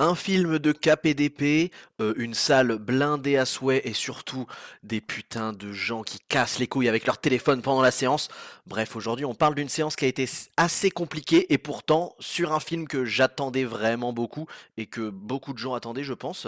Un film de KPDP, euh, une salle blindée à souhait et surtout des putains de gens qui cassent les couilles avec leur téléphone pendant la séance. Bref, aujourd'hui on parle d'une séance qui a été assez compliquée et pourtant sur un film que j'attendais vraiment beaucoup et que beaucoup de gens attendaient je pense.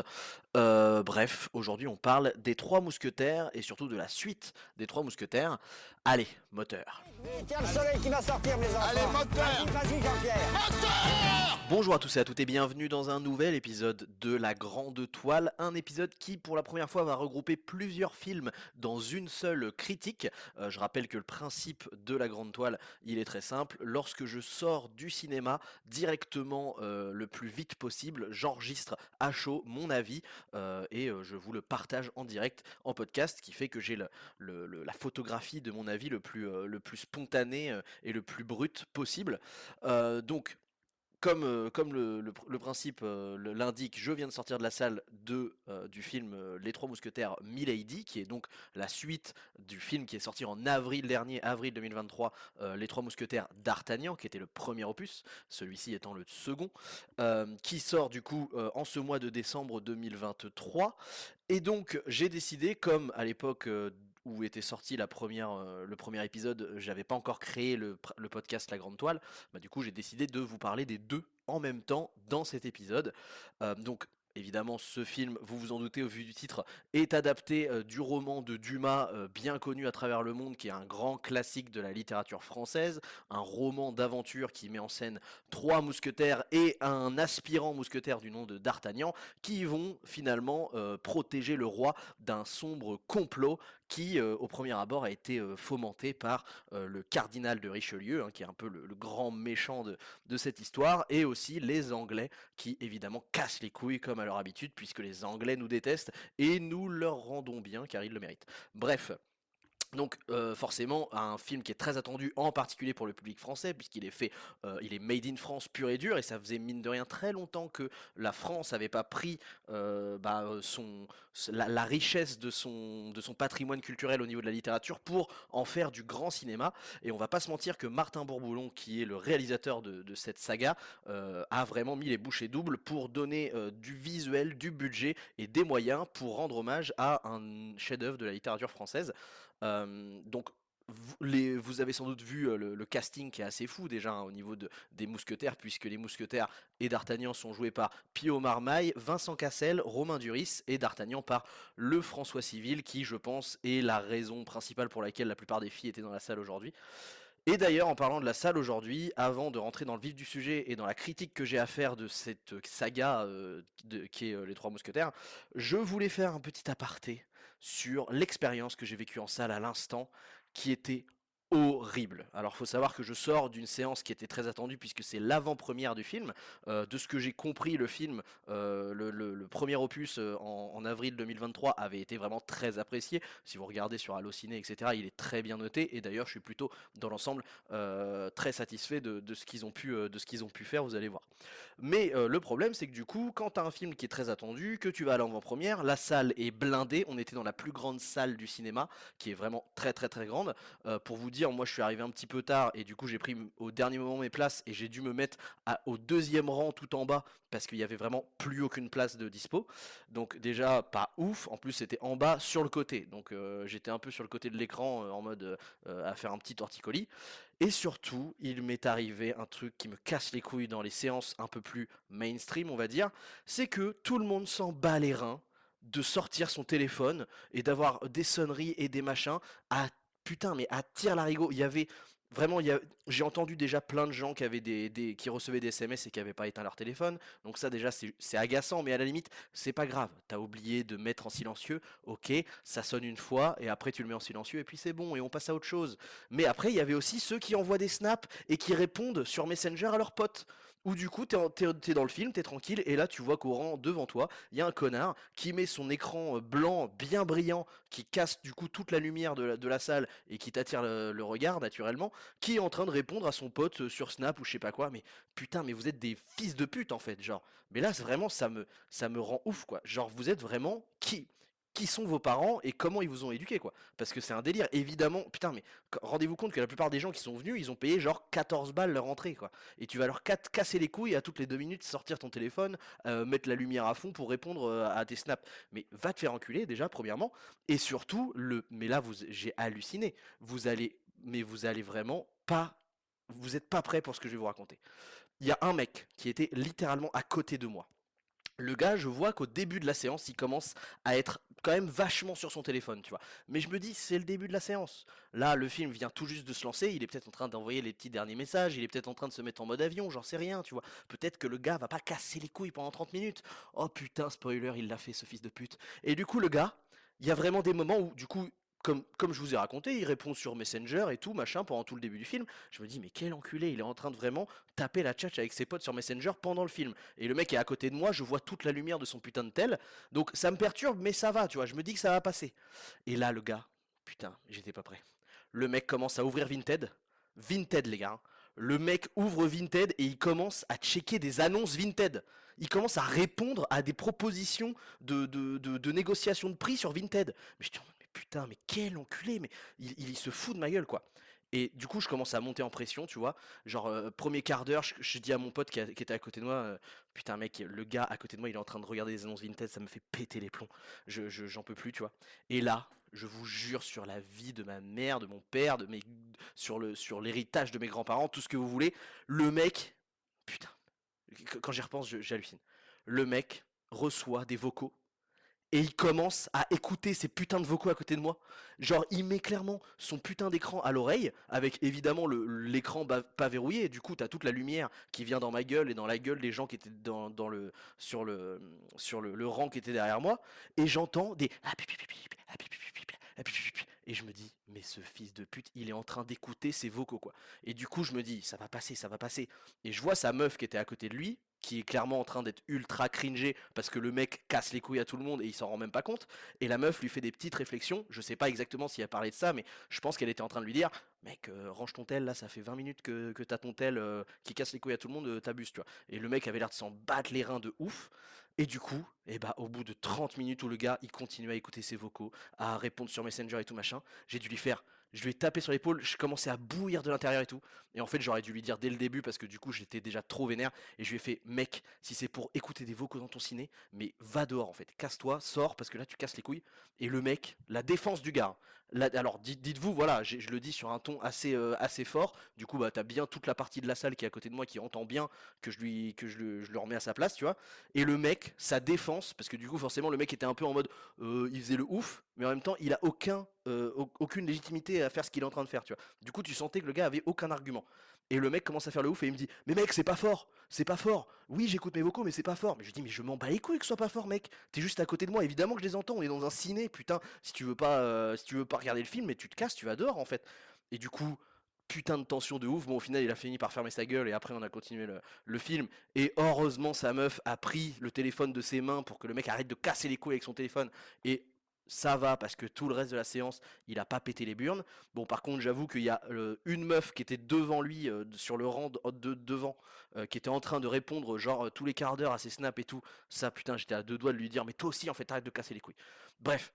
Euh, bref, aujourd'hui on parle des Trois Mousquetaires et surtout de la suite des Trois Mousquetaires. Allez, moteur. Tiens le soleil qui va sortir mes enfants Allez, moteur Vas-y, vas-y Jean-Pierre Bonjour à tous et à toutes et bienvenue dans un nouvel épisode de La Grande Toile, un épisode qui pour la première fois va regrouper plusieurs films dans une seule critique. Euh, je rappelle que le principe de La Grande Toile, il est très simple, lorsque je sors du cinéma directement euh, le plus vite possible, j'enregistre à chaud mon avis et euh, je vous le partage en direct en podcast, qui fait que j'ai la photographie de mon avis le plus, euh, le spontané euh, et le plus brut possible. Euh, donc comme, euh, comme le, le pr- le principe euh, l'indique, je viens de sortir de la salle euh, du film Les Trois Mousquetaires Milady, qui est donc la suite du film qui est sorti en avril dernier, avril 2023, euh, Les Trois Mousquetaires d'Artagnan, qui était le premier opus, celui-ci étant le second, qui sort du coup en ce mois de décembre 2023. Et donc j'ai décidé, comme à l'époque où était sorti euh, le premier épisode, j'avais pas encore créé le, podcast La Grande Toile, bah, du coup j'ai décidé de vous parler des deux en même temps dans cet épisode. Euh, donc évidemment ce film, vous vous en doutez au vu du titre, est adapté euh, du roman de Dumas, euh, bien connu à travers le monde, qui est un grand classique de la littérature française, un roman d'aventure qui met en scène trois mousquetaires et un aspirant mousquetaire du nom de D'Artagnan, qui vont finalement euh, protéger le roi d'un sombre complot qui, euh, au premier abord, a été euh, fomenté par euh, le cardinal de Richelieu, hein, qui est un peu le, grand méchant de cette histoire, et aussi les Anglais, qui évidemment cassent les couilles comme à leur habitude, puisque les Anglais nous détestent, et nous leur rendons bien, car ils le méritent. Bref. Donc euh, forcément un film qui est très attendu en particulier pour le public français puisqu'il est fait, euh, il est made in France pur et dur et ça faisait mine de rien très longtemps que la France n'avait pas pris euh, bah, son, la, richesse de son, de son patrimoine culturel au niveau de la littérature pour en faire du grand cinéma et on va pas se mentir que Martin Bourboulon qui est le réalisateur de, cette saga a vraiment mis les bouchées doubles pour donner du visuel, du budget et des moyens pour rendre hommage à un chef-d'œuvre de la littérature française. Donc vous, avez sans doute vu le, casting qui est assez fou déjà hein, au niveau de, des mousquetaires, puisque les mousquetaires et d'Artagnan sont joués par Pio Marmaille, Vincent Cassel, Romain Duris et d'Artagnan par le François Civil, qui je pense est la raison principale pour laquelle la plupart des filles étaient dans la salle aujourd'hui. Et d'ailleurs, en parlant de la salle aujourd'hui, avant de rentrer dans le vif du sujet et dans la critique que j'ai à faire de cette saga qui est Les Trois Mousquetaires, je voulais faire un petit aparté sur l'expérience que j'ai vécue en salle à l'instant, qui était horrible. Alors, faut savoir que je sors d'une séance qui était très attendue puisque c'est l'avant-première du film. Euh, de ce que j'ai compris, le film, euh, le, premier opus euh, en, avril 2023 avait été vraiment très apprécié. Si vous regardez sur Allociné, etc., il est très bien noté. Et d'ailleurs, je suis plutôt dans l'ensemble très satisfait de, ce qu'ils ont pu, faire. Vous allez voir. Mais le problème, c'est que du coup, quand tu as un film qui est très attendu, que tu vas à l'avant-première, la salle est blindée. On était dans la plus grande salle du cinéma, qui est vraiment très très très grande. Pour vous dire, moi je suis arrivé un petit peu tard et du coup j'ai pris au dernier moment mes places et j'ai dû me mettre au deuxième rang tout en bas parce qu'il y avait vraiment plus aucune place de dispo. Donc déjà pas ouf. En plus c'était en bas sur le côté. Donc euh, j'étais un peu sur le côté de l'écran euh, en mode euh, à faire un petit torticolis. Et surtout, il m'est arrivé un truc qui me casse les couilles dans les séances un peu plus mainstream, on va dire, c'est que tout le monde s'en bat les reins de sortir son téléphone et d'avoir des sonneries et des machins à putain mais à tire larigot. Il y avait vraiment, j'ai entendu déjà plein de gens qui avaient des, qui recevaient des SMS et qui n'avaient pas éteint leur téléphone. Donc ça déjà c'est agaçant, mais à la limite c'est pas grave. T'as oublié de mettre en silencieux, ok, ça sonne une fois et après tu le mets en silencieux et puis c'est bon et on passe à autre chose. Mais après, il y avait aussi ceux qui envoient des snaps et qui répondent sur Messenger à leurs potes. Ou du coup, t'es, dans le film, t'es tranquille, et là tu vois qu'au rang devant toi, il y a un connard qui met son écran euh, blanc bien brillant, qui casse du coup toute la lumière de la, salle et qui t'attire le, regard naturellement, qui est en train de répondre à son pote euh, sur Snap ou je sais pas quoi. Mais putain, mais vous êtes des fils de pute en fait, genre. Mais là, vraiment, ça me, ça me rend ouf quoi. Genre, vous êtes vraiment qui? Qui sont vos parents et comment ils vous ont éduqué quoi. Parce que c'est un délire, évidemment. Putain, mais rendez-vous compte que la plupart des gens qui sont venus, ils ont payé genre 14 balles leur entrée quoi. Et tu vas leur casser les couilles à toutes les deux minutes, sortir ton téléphone, euh, mettre la lumière à fond pour répondre euh, à tes snaps. Mais va te faire enculer déjà, premièrement. Et surtout, le. Mais là, vous, j'ai halluciné. Vous allez. Mais vous allez vraiment pas. Vous êtes pas prêt pour ce que je vais vous raconter. Il y a un mec qui était littéralement à côté de moi le gars, je vois qu'au début de la séance, il commence à être quand même vachement sur son téléphone, tu vois. Mais je me dis, c'est le début de la séance. Là, le film vient tout juste de se lancer, il est peut-être en train d'envoyer les petits derniers messages, il est peut-être en train de se mettre en mode avion, j'en sais rien, tu vois. Peut-être que le gars va pas casser les couilles pendant 30 minutes. Oh putain, spoiler, il l'a fait, ce fils de pute. Et du coup, le gars, il y a vraiment des moments où, du coup, comme, je vous ai raconté, il répond sur Messenger et tout, machin, pendant tout le début du film. Je me dis, mais quel enculé, il est en train de vraiment taper la tchatch avec ses potes sur Messenger pendant le film. Et le mec est à côté de moi, je vois toute la lumière de son putain de tel. Donc ça me perturbe, mais ça va, tu vois, je me dis que ça va passer. Et là, le gars, putain, j'étais pas prêt. Le mec commence à ouvrir Vinted. Vinted, les gars. Le mec ouvre Vinted et il commence à checker des annonces Vinted. Il commence à répondre à des propositions de, de, de, négociation de prix sur Vinted. Mais je putain, mais quel enculé, mais il, se fout de ma gueule, quoi. Et du coup, je commence à monter en pression, tu vois. Genre, euh, premier quart d'heure, je, dis à mon pote qui, était à côté de moi, euh, putain, mec, le gars à côté de moi, il est en train de regarder des annonces vintage, ça me fait péter les plombs. Je, j'en peux plus, tu vois. Et là, je vous jure sur la vie de ma mère, de mon père, de mes, sur, sur l'héritage de mes grands-parents, tout ce que vous voulez, le mec, putain, quand j'y repense, j'hallucine. Le mec reçoit des vocaux et il commence à écouter ces putains de vocaux à côté de moi. Genre, il met clairement son putain d'écran à l'oreille, avec évidemment l'écran pas verrouillé. Du coup, t'as toute la lumière qui vient dans ma gueule et dans la gueule des gens qui étaient dans, le, sur, le, sur le, rang qui était derrière moi. Et j'entends des et je me dis, mais ce fils de pute, il est en train d'écouter ses vocaux, quoi. Et du coup, je me dis, ça va passer, ça va passer. Et je vois sa meuf qui était à côté de lui, qui est clairement en train d'être ultra cringé parce que le mec casse les couilles à tout le monde et il s'en rend même pas compte. Et la meuf lui fait des petites réflexions. Je sais pas exactement s'il a parlé de ça, mais je pense qu'elle était en train de lui dire Mec, euh, range ton tel, là, ça fait 20 minutes que, que t'as ton tel euh, qui casse les couilles à tout le monde, euh, tu vois. Et le mec avait l'air de s'en battre les reins de ouf. Et du coup, bah, au bout de 30 minutes où le gars il continue à écouter ses vocaux, à répondre sur Messenger et tout machin, j'ai dû lui faire je lui ai tapé sur l'épaule, je commençais à bouillir de l'intérieur et tout. Et en fait, j'aurais dû lui dire dès le début parce que du coup, j'étais déjà trop vénère. Et je lui ai fait, mec, si c'est pour écouter des vocaux dans ton ciné, mais va dehors en fait, casse-toi, sors parce que là, tu casses les couilles. Et le mec, la défense du gars. Alors, dites-vous, voilà, je le dis sur un ton assez, euh, assez fort. Du coup, bah, t'as bien toute la partie de la salle qui est à côté de moi qui entend bien que je lui, que je le, je le remets à sa place, tu vois. Et le mec, sa défense, parce que du coup, forcément, le mec était un peu en mode, euh, il faisait le ouf, mais en même temps, il a aucun euh, aucune légitimité à faire ce qu'il est en train de faire, tu vois. Du coup, tu sentais que le gars avait aucun argument. Et le mec commence à faire le ouf et il me dit Mais mec, c'est pas fort, c'est pas fort. Oui, j'écoute mes vocaux, mais c'est pas fort. Mais je dis Mais je m'en bats les couilles que ce soit pas fort, mec. T'es juste à côté de moi, évidemment que je les entends. On est dans un ciné, putain. Si tu veux pas, euh, si tu veux pas regarder le film, mais tu te casses, tu vas dehors en fait. Et du coup, putain de tension de ouf. Bon, au final, il a fini par fermer sa gueule et après, on a continué le, film. Et heureusement, sa meuf a pris le téléphone de ses mains pour que le mec arrête de casser les couilles avec son téléphone. Et ça va parce que tout le reste de la séance, il a pas pété les burnes. Bon, par contre, j'avoue qu'il y a euh, une meuf qui était devant lui, euh, sur le rang de, devant, euh, qui était en train de répondre, genre, tous les quarts d'heure à ses snaps et tout. Ça, putain, j'étais à deux doigts de lui dire, mais toi aussi, en fait, arrête de casser les couilles. Bref,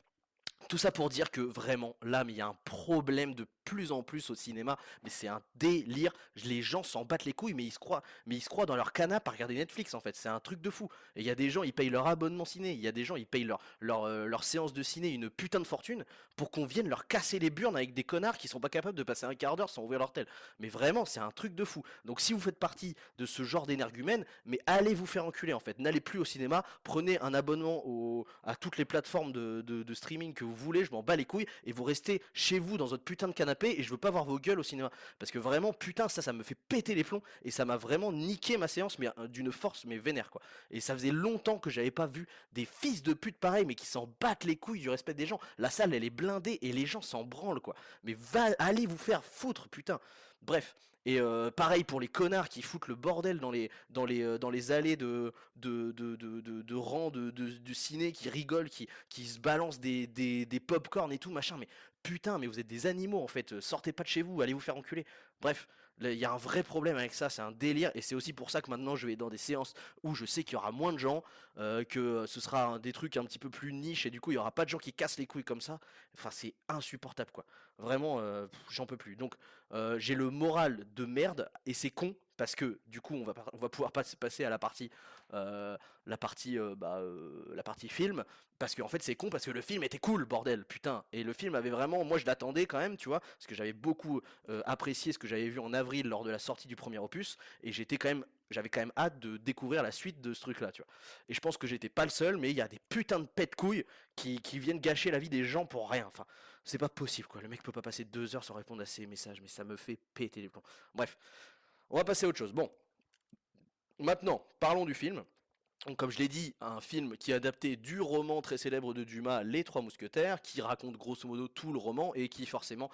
tout ça pour dire que vraiment, là, mais il y a un problème de plus en plus au cinéma, mais c'est un délire. Les gens s'en battent les couilles, mais ils se croient, mais ils se croient dans leur canapé à regarder Netflix en fait. C'est un truc de fou. Et il y a des gens, ils payent leur abonnement ciné. Il y a des gens, ils payent leur leur, euh, leur séance de ciné une putain de fortune pour qu'on vienne leur casser les burnes avec des connards qui sont pas capables de passer un quart d'heure sans ouvrir leur tel. Mais vraiment, c'est un truc de fou. Donc si vous faites partie de ce genre d'énergumène, mais allez vous faire enculer en fait. N'allez plus au cinéma. Prenez un abonnement à toutes les plateformes de, de streaming que vous voulez. Je m'en bats les couilles et vous restez chez vous dans votre putain de canapé et je veux pas voir vos gueules au cinéma. Parce que vraiment, putain, ça, ça me fait péter les plombs et ça m'a vraiment niqué ma séance, mais euh, d'une force, mais vénère quoi. Et ça faisait longtemps que j'avais pas vu des fils de pute pareils, mais qui s'en battent les couilles du respect des gens. La salle, elle est blindée et les gens s'en branlent quoi. Mais va, allez vous faire foutre, putain. Bref, et euh, pareil pour les connards qui foutent le bordel dans les, dans les, euh, dans les allées de, de, de, de, rangs de, ciné, qui rigolent, qui, se balancent des, des, des pop-corn et tout, machin. Mais putain, mais vous êtes des animaux en fait, sortez pas de chez vous, allez vous faire enculer. Bref, Il y a un vrai problème avec ça, c'est un délire, et c'est aussi pour ça que maintenant je vais dans des séances où je sais qu'il y aura moins de gens, euh, que ce sera des trucs un petit peu plus niche, et du coup il y aura pas de gens qui cassent les couilles comme ça. Enfin, c'est insupportable quoi. Vraiment, euh, j'en peux plus. Donc euh, j'ai le moral de merde, et c'est con parce que du coup on va, on pouvoir passer à la partie, la partie, bah, la partie film, parce qu'en fait c'est con parce que le film était cool, bordel, putain. Et le film avait vraiment, moi je l'attendais quand même, tu vois, parce que j'avais beaucoup apprécié ce que j'avais vu en avril lors de la sortie du premier opus, et j'étais quand même j'avais quand même hâte de découvrir la suite de ce truc-là, tu vois. Et je pense que j'étais pas le seul, mais il y a des putains de pets de couilles qui, qui, viennent gâcher la vie des gens pour rien. Enfin, c'est pas possible, quoi. Le mec peut pas passer deux heures sans répondre à ses messages, mais ça me fait péter les plombs. Bref, on va passer à autre chose. Bon, maintenant, parlons du film. Comme je l'ai dit, un film qui est adapté du roman très célèbre de Dumas, Les Trois Mousquetaires, qui raconte grosso modo tout le roman et qui forcément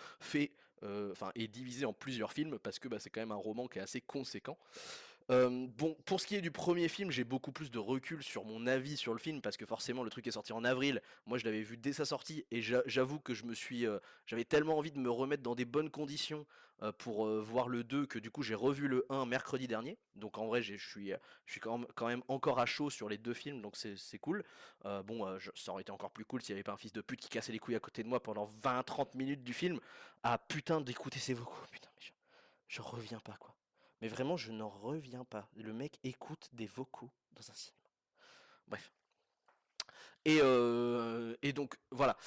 euh, est divisé en plusieurs films parce que bah, c'est quand même un roman qui est assez conséquent. Euh, bon, pour ce qui est du premier film, j'ai beaucoup plus de recul sur mon avis sur le film parce que forcément le truc est sorti en avril. Moi, je l'avais vu dès sa sortie et j'avoue que je me suis, euh, j'avais tellement envie de me remettre dans des bonnes conditions euh, pour voir le 2 que du coup j'ai revu le 1 mercredi dernier. Donc en vrai, je suis, quand même, encore à chaud sur les deux films, donc c'est cool. bon, ça aurait été encore plus cool s'il n'y avait pas un fils de pute qui cassait les couilles à côté de moi pendant 20-30 minutes du film. Ah putain d'écouter ses vocaux, putain, mais je, je reviens pas quoi. Mais vraiment, je n'en reviens pas. Le mec écoute des vocaux dans un cinéma. Bref. Et, euh, et donc, voilà.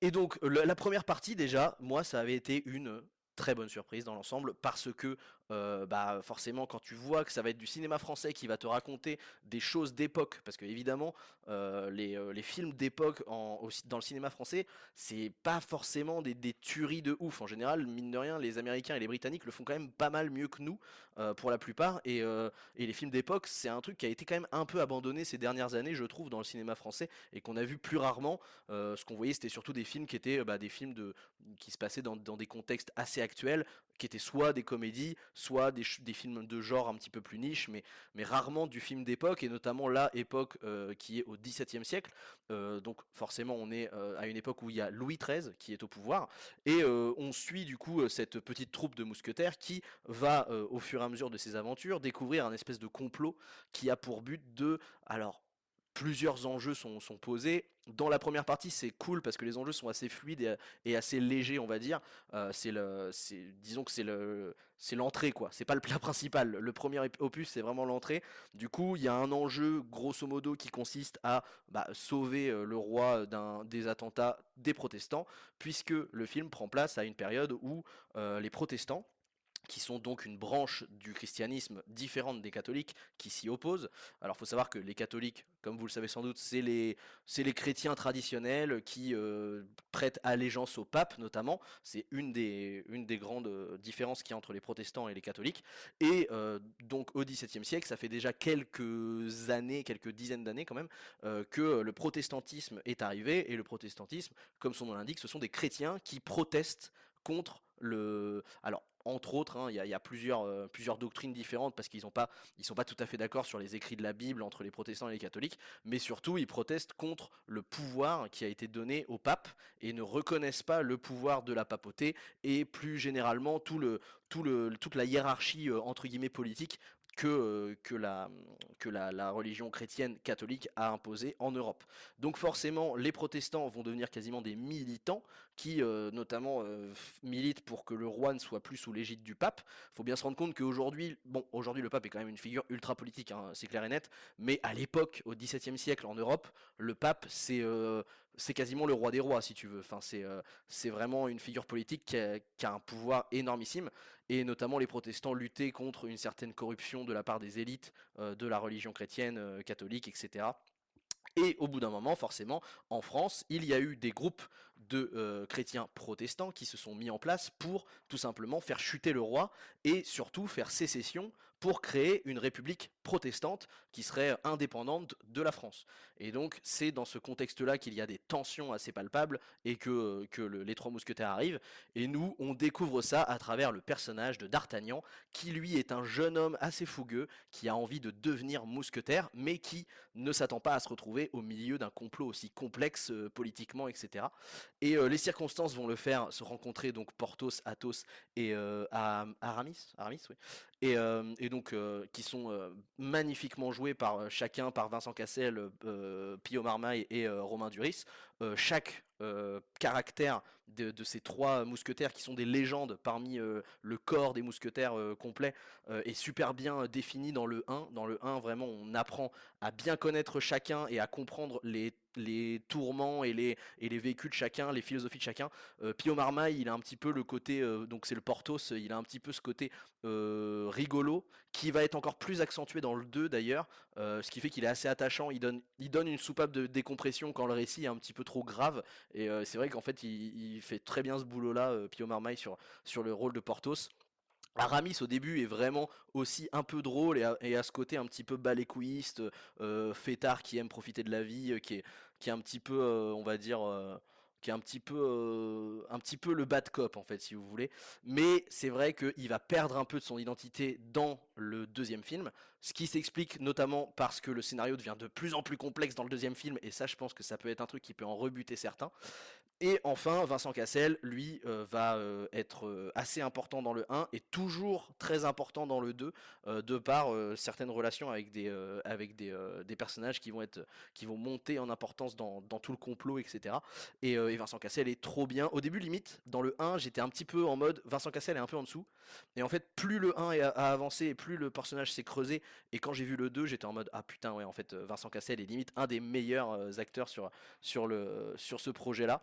Et donc, la première partie, déjà, moi, ça avait été une très bonne surprise dans l'ensemble parce que euh, bah forcément quand tu vois que ça va être du cinéma français qui va te raconter des choses d'époque parce que évidemment euh, euh, les, films d'époque dans le cinéma français c'est pas forcément des, tueries de ouf. En général mine de rien les américains et les britanniques le font quand même pas mal mieux que nous pour la plupart. Et, les films d'époque c'est un truc qui a été quand même un peu abandonné ces dernières années je trouve dans le cinéma français et qu'on a vu plus rarement. Ce qu'on voyait c'était surtout des films qui étaient bah, des films de qui se passaient dans, dans des contextes assez actuels qui étaient soit des comédies, soit des, films de genre un petit peu plus niche, mais, rarement du film d'époque, et notamment la époque euh, qui est au XVIIe siècle. Euh, donc forcément, on est euh, à une époque où il y a Louis XIII qui est au pouvoir, et on suit du coup cette petite troupe de mousquetaires qui va, au fur et à mesure de ses aventures, découvrir un espèce de complot qui a pour but de, alors plusieurs enjeux sont, posés. Dans la première partie, c'est cool parce que les enjeux sont assez fluides et, assez légers, on va dire. Euh, c'est le, disons que c'est le, l'entrée quoi. C'est pas le plat principal. Le premier opus, c'est vraiment l'entrée. Du coup, il y a un enjeu grosso modo qui consiste à bah, sauver euh, le roi des attentats des protestants, puisque le film prend place à une période où euh, les protestants qui sont donc une branche du christianisme différente des catholiques qui s'y opposent. Alors faut savoir que les catholiques, comme vous le savez sans doute, c'est les, les chrétiens traditionnels qui euh, prêtent allégeance au pape notamment. C'est une des, une des grandes euh, différences qu'il y a entre les protestants et les catholiques. Et euh, donc au XVIIe siècle, ça fait déjà quelques années, quelques dizaines d'années quand même, que le protestantisme est arrivé. Et le protestantisme, comme son nom l'indique, ce sont des chrétiens qui protestent contre le. Alors, entre autres, hein, il y, a plusieurs, euh, plusieurs doctrines différentes parce qu'ils ne sont pas tout à fait d'accord sur les écrits de la Bible entre les protestants et les catholiques, mais surtout ils protestent contre le pouvoir qui a été donné au pape et ne reconnaissent pas le pouvoir de la papauté et plus généralement tout le, tout le, toute la hiérarchie euh, entre guillemets politique que, euh, que, la, que la, religion chrétienne catholique a imposé en Europe. Donc forcément, les protestants vont devenir quasiment des militants qui euh, notamment euh, militent pour que le roi ne soit plus sous l'égide du pape. Il faut bien se rendre compte qu'aujourd'hui, bon, aujourd'hui le pape est quand même une figure ultra politique, hein, c'est clair et net, mais à l'époque, au XVIIe siècle en Europe, le pape c'est c'est quasiment le roi des rois, si tu veux. Enfin, c'est c'est vraiment une figure politique qui a, qui a, un pouvoir énormissime et notamment les protestants luttaient contre une certaine corruption de la part des élites euh, de la religion chrétienne, euh, catholique, etc. Et au bout d'un moment, forcément, en France, il y a eu des groupes de euh, chrétiens protestants qui se sont mis en place pour tout simplement faire chuter le roi et surtout faire sécession pour créer une république protestante qui serait indépendante de la France. Et donc c'est dans ce contexte-là qu'il y a des tensions assez palpables et que, que les trois mousquetaires arrivent. Et nous, on découvre ça à travers le personnage de D'Artagnan, qui lui est un jeune homme assez fougueux, qui a envie de devenir mousquetaire, mais qui ne s'attend pas à se retrouver au milieu d'un complot aussi complexe euh, politiquement, etc. Et euh, les circonstances vont le faire se rencontrer donc Porthos, Athos et euh, Aramis, oui. donc qui sont magnifiquement joués par chacun, par Vincent Cassel, Pio Marmaille et Romain Duris. Chaque caractère de, ces trois mousquetaires qui sont des légendes parmi le corps des mousquetaires complet est super bien défini dans le 1. Dans le 1, vraiment, on apprend à bien connaître chacun et à comprendre les tourments et les, et vécus de chacun, les philosophies de chacun. Pio Marmaille, il a un petit peu le côté, donc c'est le Portos, il a un petit peu ce côté rigolo, qui va être encore plus accentué dans le 2 d'ailleurs, ce qui fait qu'il est assez attachant, il donne, il donne une soupape de décompression quand le récit est un petit peu trop grave, et c'est vrai qu'en fait il, fait très bien ce boulot-là, Pio Marmaille, sur, sur le rôle de Portos. Aramis au début est vraiment aussi un peu drôle et à, ce côté un petit peu balécouiste, euh, fêtard qui aime profiter de la vie, euh, qui est, qui est un petit peu, euh, on va dire, qui est un petit peu, un petit peu le bad cop en fait, si vous voulez. Mais c'est vrai qu'il va perdre un peu de son identité dans le deuxième film, ce qui s'explique notamment parce que le scénario devient de plus en plus complexe dans le deuxième film, et ça, je pense que ça peut être un truc qui peut en rebuter certains. Et enfin, Vincent Cassel, lui, euh, va euh, être euh, assez important dans le 1 et toujours très important dans le 2, de par certaines relations avec des, avec des, des, personnages qui vont, être, qui vont monter en importance dans, dans tout le complot, etc. Et, Vincent Cassel est trop bien. Au début, limite, dans le 1, j'étais un petit peu en mode Vincent Cassel est un peu en dessous. Et en fait, plus le 1 a, avancé et plus le personnage s'est creusé, et quand j'ai vu le 2, j'étais en mode Ah putain, ouais, en fait, Vincent Cassel est limite un des meilleurs acteurs sur, sur, le, sur ce projet-là.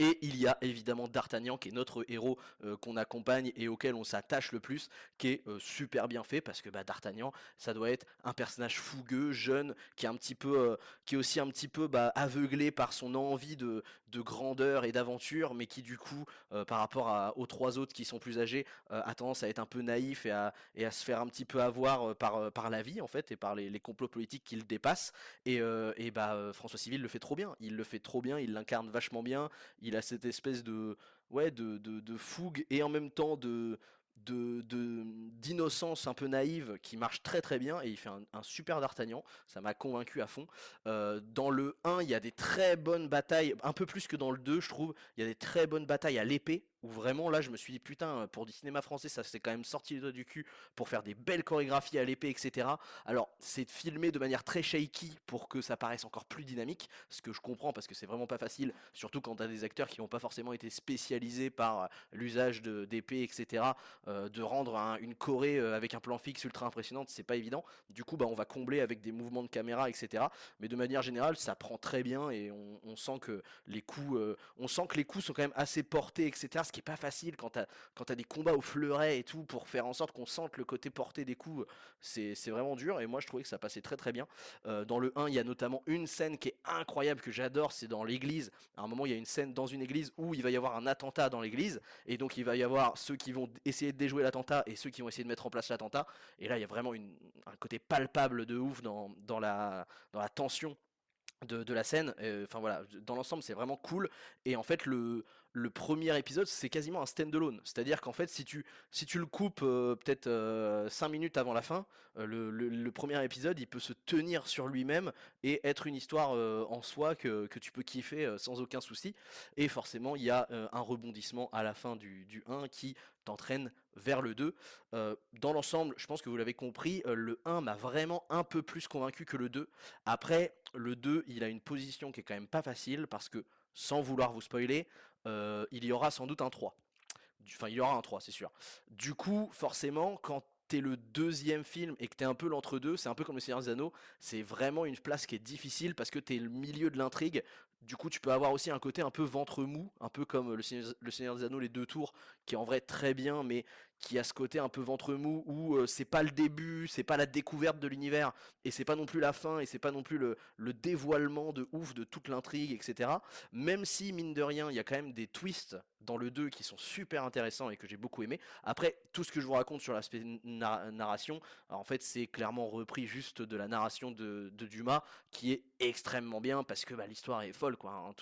Et il y a évidemment D'Artagnan qui est notre héros euh, qu'on accompagne et auquel on s'attache le plus, qui est euh, super bien fait parce que bah, D'Artagnan, ça doit être un personnage fougueux, jeune, qui est un petit peu, euh, qui est aussi un petit peu bah, aveuglé par son envie de, de grandeur et d'aventure, mais qui du coup, par rapport aux trois autres qui sont plus âgés, a tendance à être un peu naïf et à, et à se faire un petit peu avoir par, par la vie en fait et par les, complots politiques qui le dépassent. Et, et bah François Civil le fait trop bien, il le fait trop bien, il l'incarne vachement bien a cette espèce de fougue et en même temps d'innocence un peu naïve qui marche très très bien et il fait un, super d'Artagnan, ça m'a convaincu à fond. Euh, dans le 1, il y a des très bonnes batailles, un peu plus que dans le 2 je trouve, il y a des très bonnes batailles à l'épée où vraiment là je me suis dit putain pour du cinéma français ça s'est quand même sorti les doigts du cul pour faire des belles chorégraphies à l'épée etc alors c'est filmé de manière très shaky pour que ça paraisse encore plus dynamique ce que je comprends parce que c'est vraiment pas facile surtout quand t'as des acteurs qui n'ont pas forcément été spécialisés par euh, l'usage d'épée etc euh, de rendre une choré euh, avec un plan fixe ultra impressionnante c'est pas évident. Du coup bah on va combler avec des mouvements de caméra etc mais de manière générale ça prend très bien et on, sent que les coups on sent que les coups sont quand même assez portés etc ce qui est pas facile quand t'as quand des combats au fleuret et tout pour faire en sorte qu'on sente le côté porté des coups c'est vraiment dur et moi je trouvais que ça passait très très bien euh, dans le 1 il y a notamment une scène qui est incroyable que j'adore c'est dans l'église à un moment il y a une scène dans une église où il va y avoir un attentat dans l'église et donc il va y avoir ceux qui vont essayer de déjouer l'attentat et ceux qui vont essayer de mettre en place l'attentat et là il y a vraiment un côté palpable de ouf dans, dans, la, dans la tension de, de, la scène. Enfin voilà, dans l'ensemble, c'est vraiment cool. Et en fait, le, le premier épisode, c'est quasiment un stand-alone. C'est-à-dire qu'en fait, si tu, si tu le coupes euh, peut-être 5 euh, minutes avant la fin, euh, le, premier épisode, il peut se tenir sur lui-même et être une histoire en soi que, tu peux kiffer sans aucun souci. Et forcément, il y a un rebondissement à la fin du, du 1 qui t'entraîne vers le 2. dans l'ensemble, je pense que vous l'avez compris, le 1 m'a vraiment un peu plus convaincu que le 2. Après, le 2, il a une position qui est quand même pas facile parce que, sans vouloir vous spoiler, euh, il y aura sans doute un 3. Enfin, il y aura un 3, c'est sûr. Du coup, forcément, quand t'es le deuxième film et que t'es un peu l'entre-deux, c'est un peu comme le Seigneur des Anneaux, c'est vraiment une place qui est difficile parce que t'es le milieu de l'intrigue. Du coup, tu peux avoir aussi un côté un peu ventre mou, un peu comme le Seigneur, le Seigneur des Anneaux, les deux tours, qui est en vrai très bien, mais qui a ce côté un peu ventre mou où c'est pas le début, c'est pas la découverte de l'univers et c'est pas non plus la fin et c'est pas non plus le, le, dévoilement de ouf de toute l'intrigue, etc. Même si mine de rien, il y a quand même des twists dans le 2 qui sont super intéressants et que j'ai beaucoup aimé. Après, tout ce que je vous raconte sur l'aspect narration, en fait, c'est clairement repris juste de la narration de, de, Dumas qui est extrêmement bien parce que bah, l'histoire est folle, Hein.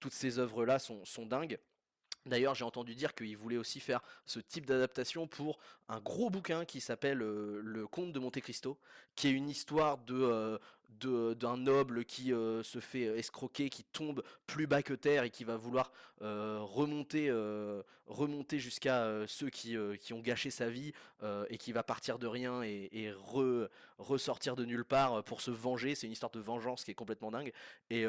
toutes ces œuvres là sont, sont dingues. D'ailleurs, j'ai entendu dire qu'il voulait aussi faire ce type d'adaptation pour un gros bouquin qui s'appelle euh, Le Comte de Monte Cristo, qui est une histoire de, euh, d'un noble qui euh, se fait escroquer, qui tombe plus bas que terre et qui va vouloir euh, remonter, euh, remonter jusqu'à ceux qui, qui, ont gâché sa vie et qui va partir de rien et, ressortir de nulle part pour se venger. C'est une histoire de vengeance qui est complètement dingue. Et,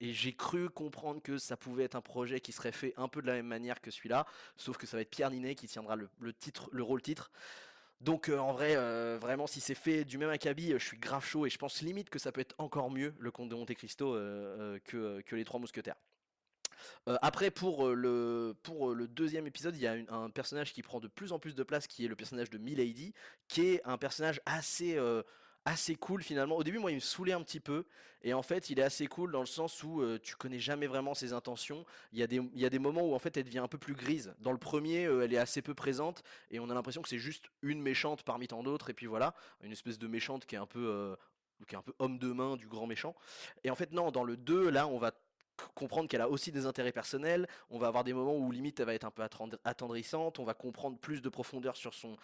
j'ai cru comprendre que ça pouvait être un projet qui serait fait un peu de la même manière que celui-là, sauf que ça va être Pierre Ninet qui tiendra le, le titre, le rôle titre. Donc euh, en vrai, euh, vraiment, si c'est fait du même acabit, je suis grave chaud et je pense limite que ça peut être encore mieux le Comte de Monte Cristo euh, que, les Trois Mousquetaires. après, pour le deuxième épisode, il y a un personnage qui prend de plus en plus de place, qui est le personnage de Milady, qui est un personnage assez assez cool finalement. Au début, moi, il me saoulait un petit peu. Et en fait, il est assez cool dans le sens où euh, tu connais jamais vraiment ses intentions. Il y, a des, moments où en fait, elle devient un peu plus grise. Dans le premier, euh, elle est assez peu présente. Et on a l'impression que c'est juste une méchante parmi tant d'autres. Et puis voilà, une espèce de méchante qui est un peu... Euh, qui est un peu homme de main du grand méchant. Et en fait, non, dans le 2, là, on va comprendre qu'elle a aussi des intérêts personnels, on va avoir des moments où limite elle va être un peu attendrissante, on va comprendre plus de profondeur sur son,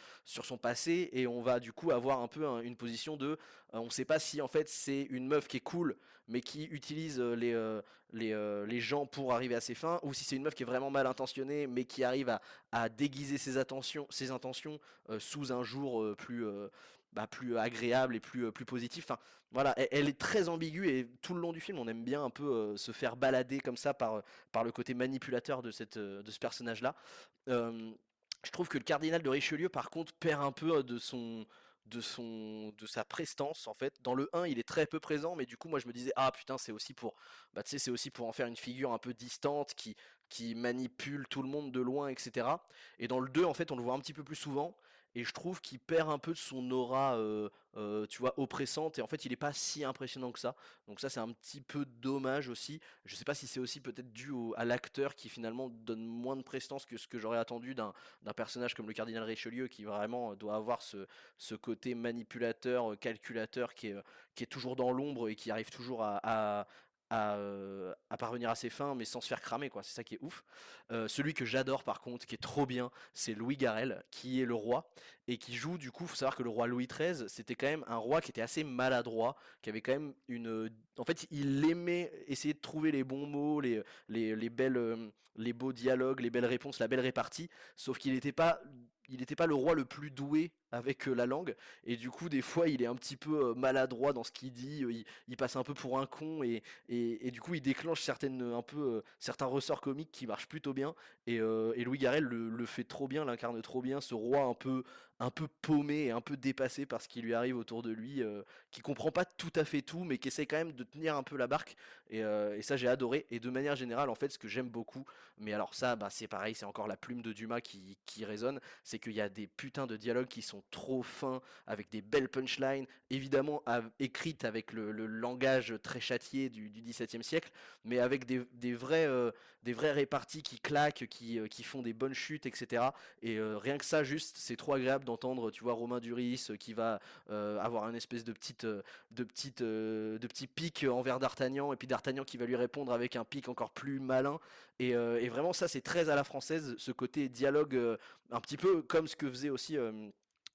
passé et on va du coup avoir un peu une position de on euh, on sait pas si en fait c'est une meuf qui est cool mais qui utilise euh, les, euh, les, gens pour arriver à ses fins ou si c'est une meuf qui est vraiment mal intentionnée mais qui arrive à, déguiser ses intentions sous un jour plus bah, plus agréable et plus, plus positif. Enfin, voilà, elle, est très ambiguë et tout le long du film, on aime bien un peu se faire balader comme ça par, par le côté manipulateur de, cette, de ce personnage-là. je trouve que le cardinal de Richelieu, par contre, perd un peu de son, de son de sa prestance en fait dans le 1 il est très peu présent mais du coup moi je me disais ah putain c'est aussi pour bah tu sais c'est aussi pour en faire une figure un peu distante qui qui manipule tout le monde de loin etc et dans le 2 en fait on le voit un petit peu plus souvent et je trouve qu'il perd un peu de son aura, tu vois, oppressante, et en fait il n'est pas si impressionnant que ça. Donc ça c'est un petit peu dommage aussi. Je sais pas si c'est aussi peut-être dû à l'acteur qui finalement donne moins de prestance que ce que j'aurais attendu d'un personnage comme le cardinal Richelieu, qui vraiment doit avoir ce, côté manipulateur, calculateur, qui est toujours dans l'ombre et qui arrive toujours à, euh, à, parvenir à ses fins, mais sans se faire cramer, quoi. C'est ça qui est ouf. Euh, celui que j'adore, par contre, qui est trop bien, c'est Louis Garel, qui est le roi et qui joue. Du coup, faut savoir que le roi Louis XIII, c'était quand même un roi qui était assez maladroit, qui avait quand même une. En fait, il aimait essayer de trouver les bons mots, les, les, les belles, euh, les beaux dialogues, les belles réponses, la belle répartie. Sauf qu'il n'était pas il n'était pas le roi le plus doué avec euh, la langue et du coup des fois il est un petit peu euh, maladroit dans ce qu'il dit euh, il, passe un peu pour un con et, et, du coup il déclenche certaines un peu certains ressorts comiques qui marchent plutôt bien et, Louis Garrel le, fait trop bien l'incarne trop bien ce roi un peu un peu paumé et un peu dépassé par ce qui lui arrive autour de lui, euh, qui comprend pas tout à fait tout, mais qui essaie quand même de tenir un peu la barque. Et, euh, ça, j'ai adoré. Et de manière générale, en fait, ce que j'aime beaucoup, mais alors ça, bah, c'est pareil, c'est encore la plume de Dumas qui, qui résonne, c'est qu'il y a des putains de dialogues qui sont trop fins, avec des belles punchlines, évidemment écrites avec le, langage très châtié du, XVIIe siècle, mais avec des, des vrais, euh, des vrais répartis qui claquent, qui, qui font des bonnes chutes, etc. Et rien que ça, juste, c'est trop agréable d'entendre, tu vois, Romain Duris euh, qui va euh, avoir un espèce de petite, euh, de petite, de petit pic envers D'Artagnan, et puis D'Artagnan qui va lui répondre avec un pic encore plus malin. Et vraiment, ça, c'est très à la française, ce côté dialogue, un petit peu comme ce que faisait aussi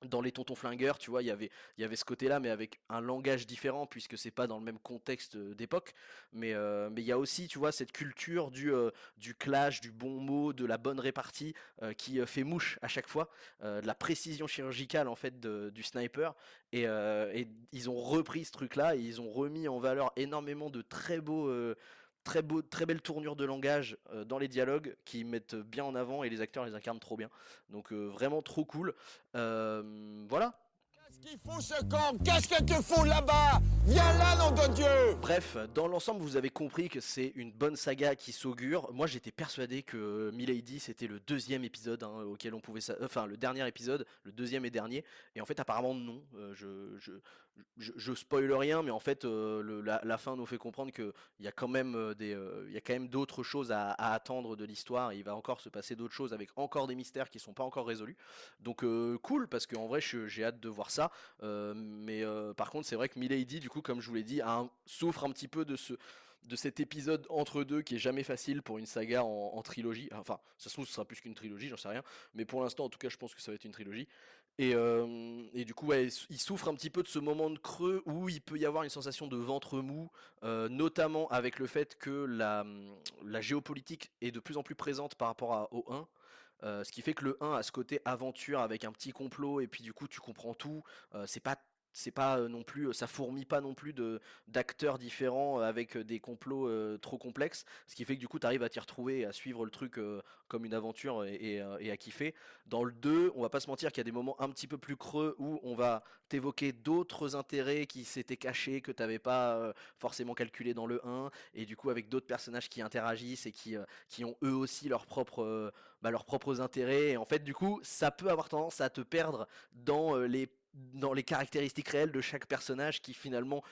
dans les tontons flingueurs, tu vois, il y avait, il y avait ce côté-là, mais avec un langage différent, puisque c'est pas dans le même contexte euh, d'époque. Mais, euh, mais il y a aussi, tu vois, cette culture du, euh, du clash, du bon mot, de la bonne répartie, qui fait mouche à chaque fois, de la précision chirurgicale, en fait, du sniper. Et, et, ils ont repris ce truc-là, et ils ont remis en valeur énormément de très beaux très beau, très belle tournure de langage euh, dans les dialogues qui mettent bien en avant et les acteurs les incarnent trop bien. Donc euh, vraiment trop cool. Euh, voilà. Qu'est-ce qu'il fout ce camp Qu'est-ce que tu fous là-bas? Viens là, nom de Dieu Bref, dans l'ensemble, vous avez compris que c'est une bonne saga qui s'augure. Moi, j'étais persuadé que Milady, c'était le deuxième épisode hein, auquel on pouvait... Enfin, le dernier épisode, le deuxième et dernier. Et en fait, apparemment, non. Euh, je, je, je, je, spoil rien, mais en fait, euh, la, fin nous fait comprendre qu'il y a quand même euh, des, euh, il y a quand même d'autres choses à, attendre de l'histoire. Il va encore se passer d'autres choses avec encore des mystères qui sont pas encore résolus. Donc cool parce qu'en vrai, j'ai hâte de voir ça. Mais par contre, c'est vrai que Milady, du coup, comme je vous l'ai dit, souffre un petit peu de ce de cet épisode entre deux qui est jamais facile pour une saga en, en trilogie. Enfin, ça se trouve, ce sera plus qu'une trilogie, j'en sais rien. Mais pour l'instant, en tout cas, je pense que ça va être une trilogie. Et, euh, et, du coup, il souffre un petit peu de ce moment de creux où il peut y avoir une sensation de ventre mou, euh, notamment avec le fait que la, la, géopolitique est de plus en plus présente par rapport au 1. Euh, ce qui fait que le 1 a ce côté aventure avec un petit complot et puis du coup tu comprends tout. c'est pas c'est pas non plus ça fourmille pas non plus de d'acteurs différents avec des complots euh, trop complexes. Ce qui fait que du coup tu arrives à t'y retrouver à suivre le truc euh, comme une aventure et, à kiffer. Dans le 2 on va pas se mentir qu'il y a des moments un petit peu plus creux où on va t'évoquer d'autres intérêts qui s'étaient cachés que t'avais pas euh, forcément calculé dans le 1 et du coup avec d'autres personnages qui interagissent et qui qui ont eux aussi leurs propres bah, leurs propres intérêts. Et en fait du coup ça peut avoir tendance à te perdre dans les dans les caractéristiques réelles de chaque personnage qui finalement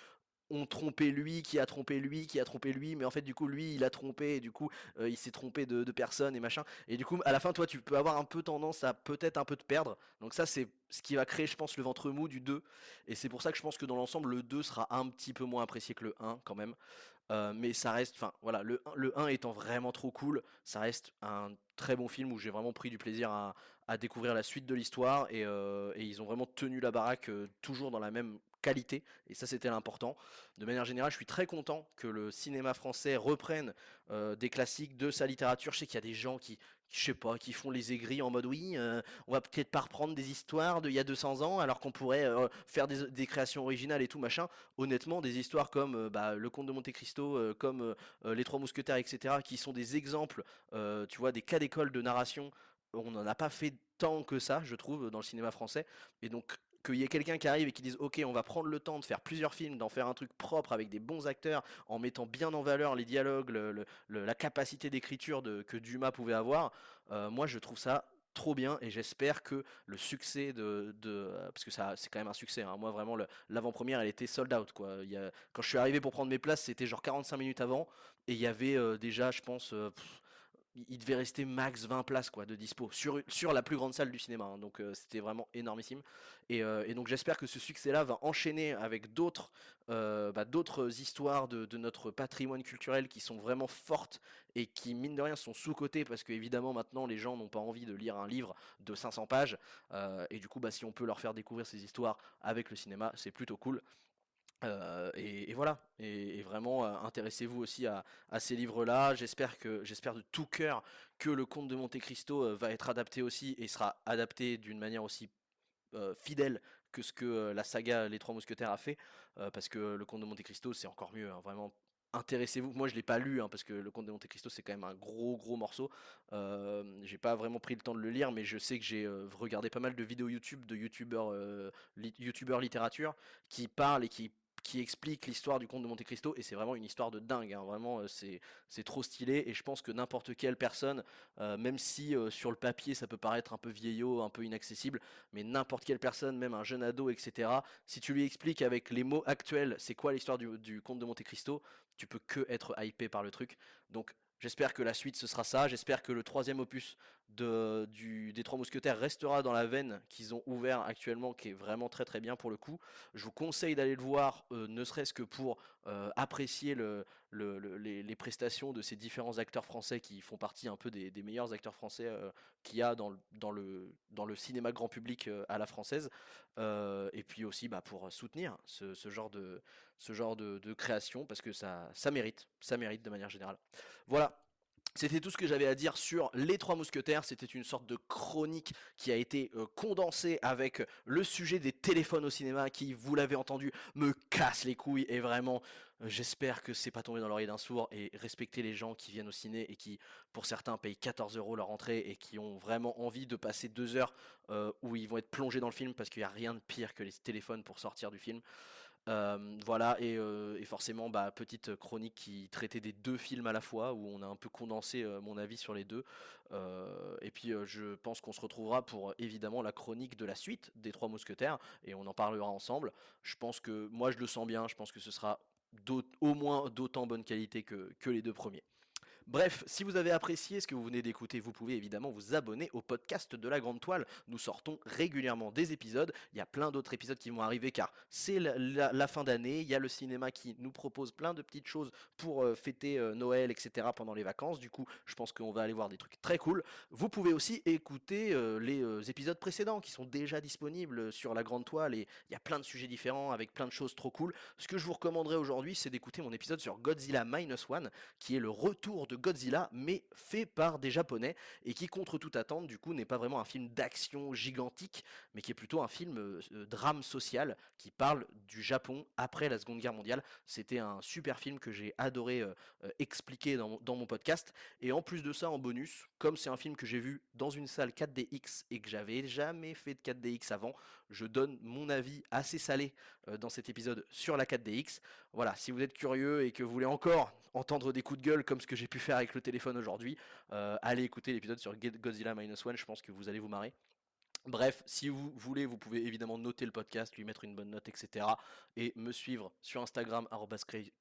ont trompé lui, qui a trompé lui, qui a trompé lui, mais en fait du coup lui il a trompé et du coup euh, il s'est trompé de, de personne et machin. Et du coup à la fin toi tu peux avoir un peu tendance à peut-être un peu te perdre. Donc ça c'est ce qui va créer je pense le ventre mou du 2. Et c'est pour ça que je pense que dans l'ensemble le 2 sera un petit peu moins apprécié que le 1 quand même. Euh, mais ça reste, enfin voilà, le, le 1 étant vraiment trop cool, ça reste un très bon film où j'ai vraiment pris du plaisir à, à découvrir la suite de l'histoire et, euh, ils ont vraiment tenu la baraque euh, toujours dans la même qualité et ça c'était l'important. De manière générale, je suis très content que le cinéma français reprenne euh, des classiques de sa littérature. Je sais qu'il y a des gens qui, je sais pas, qui font les aigris en mode oui, on va peut-être pas reprendre des histoires d'il y a 200 ans alors qu'on pourrait faire des, créations originales et tout machin. Honnêtement, des histoires comme bah, Le Comte de Monte Cristo, comme Les Trois Mousquetaires, etc., qui sont des exemples, tu vois, des cas d'école de narration. On n'en a pas fait tant que ça, je trouve, dans le cinéma français. Et donc, qu'il y ait quelqu'un qui arrive et qui dise ok on va prendre le temps de faire plusieurs films, d'en faire un truc propre avec des bons acteurs, en mettant bien en valeur les dialogues, la capacité d'écriture que Dumas pouvait avoir, euh, moi je trouve ça trop bien et j'espère que le succès de, de parce que ça c'est quand même un succès hein, moi vraiment l'avant-première elle était sold out quoi quand je suis arrivé pour prendre mes places c'était genre 45 minutes avant et il y avait euh, déjà je pense euh, il devait rester max 20 places quoi de dispo sur, sur la plus grande salle du cinéma hein, donc euh, c'était vraiment énormissime. Et, euh, et donc j'espère que ce succès là va enchaîner avec d'autres euh, bah, d'autres histoires de, de, notre patrimoine culturel qui sont vraiment fortes et qui mine de rien sont sous côté parce que évidemment maintenant les gens n'ont pas envie de lire un livre de 500 pages. Et du coup bah, si on peut leur faire découvrir ces histoires avec le cinéma c'est plutôt cool euh, et, voilà. Et, vraiment, euh, intéressez-vous aussi à, ces livres-là. J'espère que, j'espère de tout cœur que le Comte de Monte Cristo euh, va être adapté aussi et sera adapté d'une manière aussi fidèle que ce que la saga Les Trois Mousquetaires a fait, parce que le Comte de Monte Cristo c'est encore mieux. Hein, vraiment, intéressez-vous. Moi, je l'ai pas lu hein, parce que le Comte de Monte Cristo c'est quand même un gros gros morceau. Euh, j'ai pas vraiment pris le temps de le lire, mais je sais que j'ai regardé pas mal de vidéos YouTube de youtubeurs youtubeurs littérature qui parlent et qui qui explique l'histoire du comte de Monte Cristo et c'est vraiment une histoire de dingue hein. vraiment euh, c'est trop stylé et je pense que n'importe quelle personne euh, même si euh, sur le papier ça peut paraître un peu vieillot un peu inaccessible mais n'importe quelle personne même un jeune ado etc si tu lui expliques avec les mots actuels c'est quoi l'histoire du, du comte de Monte Cristo tu peux que être hypé par le truc donc J'espère que la suite ce sera ça. J'espère que le troisième opus des Trois Mousquetaires restera dans la veine qu'ils ont ouvert actuellement, qui est vraiment très très bien pour le coup. Je vous conseille d'aller le voir, euh, ne serait-ce que pour euh, apprécier le, le, le, les, prestations de ces différents acteurs français qui font partie un peu des, meilleurs acteurs français euh, qu'il y a dans le, cinéma grand public à la française. Et puis aussi bah, pour soutenir ce genre de, ce genre de, création parce que ça, ça mérite, ça mérite de manière générale. Voilà, c'était tout ce que j'avais à dire sur les trois mousquetaires. C'était une sorte de chronique qui a été euh, condensée avec le sujet des téléphones au cinéma qui, vous l'avez entendu, me casse les couilles et vraiment J'espère que c'est pas tombé dans l'oreille d'un sourd et respecter les gens qui viennent au ciné et qui, pour certains, payent 14 euros leur entrée et qui ont vraiment envie de passer deux heures où ils vont être plongés dans le film parce qu'il n'y a rien de pire que les téléphones pour sortir du film. Voilà, et, forcément, bah, petite chronique qui traitait des deux films à la fois, où on a un peu condensé mon avis sur les deux. et puis, je pense qu'on se retrouvera pour évidemment la chronique de la suite des Trois Mousquetaires, et on en parlera ensemble. Je pense que moi, je le sens bien, je pense que ce sera au moins d'autant bonne qualité que les deux premiers. Bref, si vous avez apprécié ce que vous venez d'écouter, vous pouvez évidemment vous abonner au podcast de la Grande Toile. Nous sortons régulièrement des épisodes. Il y a plein d'autres épisodes qui vont arriver car c'est la, fin d'année. Il y a le cinéma qui nous propose plein de petites choses pour euh, fêter euh, Noël, etc. pendant les vacances. Du coup, je pense qu'on va aller voir des trucs très cool. Vous pouvez aussi écouter euh, les épisodes précédents qui sont déjà disponibles sur la Grande Toile et il y a plein de sujets différents avec plein de choses trop cool. Ce que je vous recommanderais aujourd'hui, c'est d'écouter mon épisode sur Godzilla Minus One qui est le retour de Godzilla, mais fait par des Japonais, et qui, contre toute attente, du coup, n'est pas vraiment un film d'action gigantique, mais qui est plutôt un film euh, euh, drame social, qui parle du Japon après la Seconde Guerre mondiale. C'était un super film que j'ai adoré euh, expliquer dans, mon podcast, et en plus de ça, en bonus, comme c'est un film que j'ai vu dans une salle 4DX et que j'avais jamais fait de 4DX avant, je donne mon avis assez salé dans cet épisode sur la 4DX. Voilà, si vous êtes curieux et que vous voulez encore entendre des coups de gueule comme ce que j'ai pu avec le téléphone aujourd'hui, euh, allez écouter l'épisode sur Godzilla Minus One, je pense que vous allez vous marrer. Bref, si vous voulez, vous pouvez évidemment noter le podcast, lui mettre une bonne note, etc. Et me suivre sur Instagram,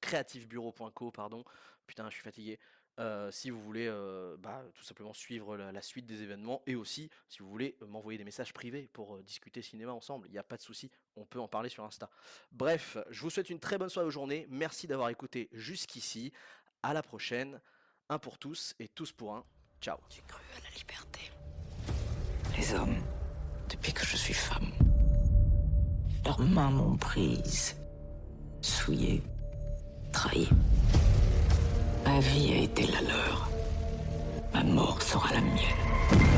creativebureau.co, pardon. Putain, je suis fatigué. Euh, si vous voulez euh, bah, tout simplement suivre la, suite des événements et aussi si vous voulez m'envoyer des messages privés pour discuter cinéma ensemble, il n'y a pas de souci, on peut en parler sur Insta. Bref, je vous souhaite une très bonne soirée ou journée, merci d'avoir écouté jusqu'ici, à la prochaine, un pour tous et tous pour un, ciao. J'ai cru à la liberté. Les hommes, depuis que je suis femme, leurs mains m'ont prise, souillée, trahie. Ma vie a été la leur. Ma mort sera la mienne.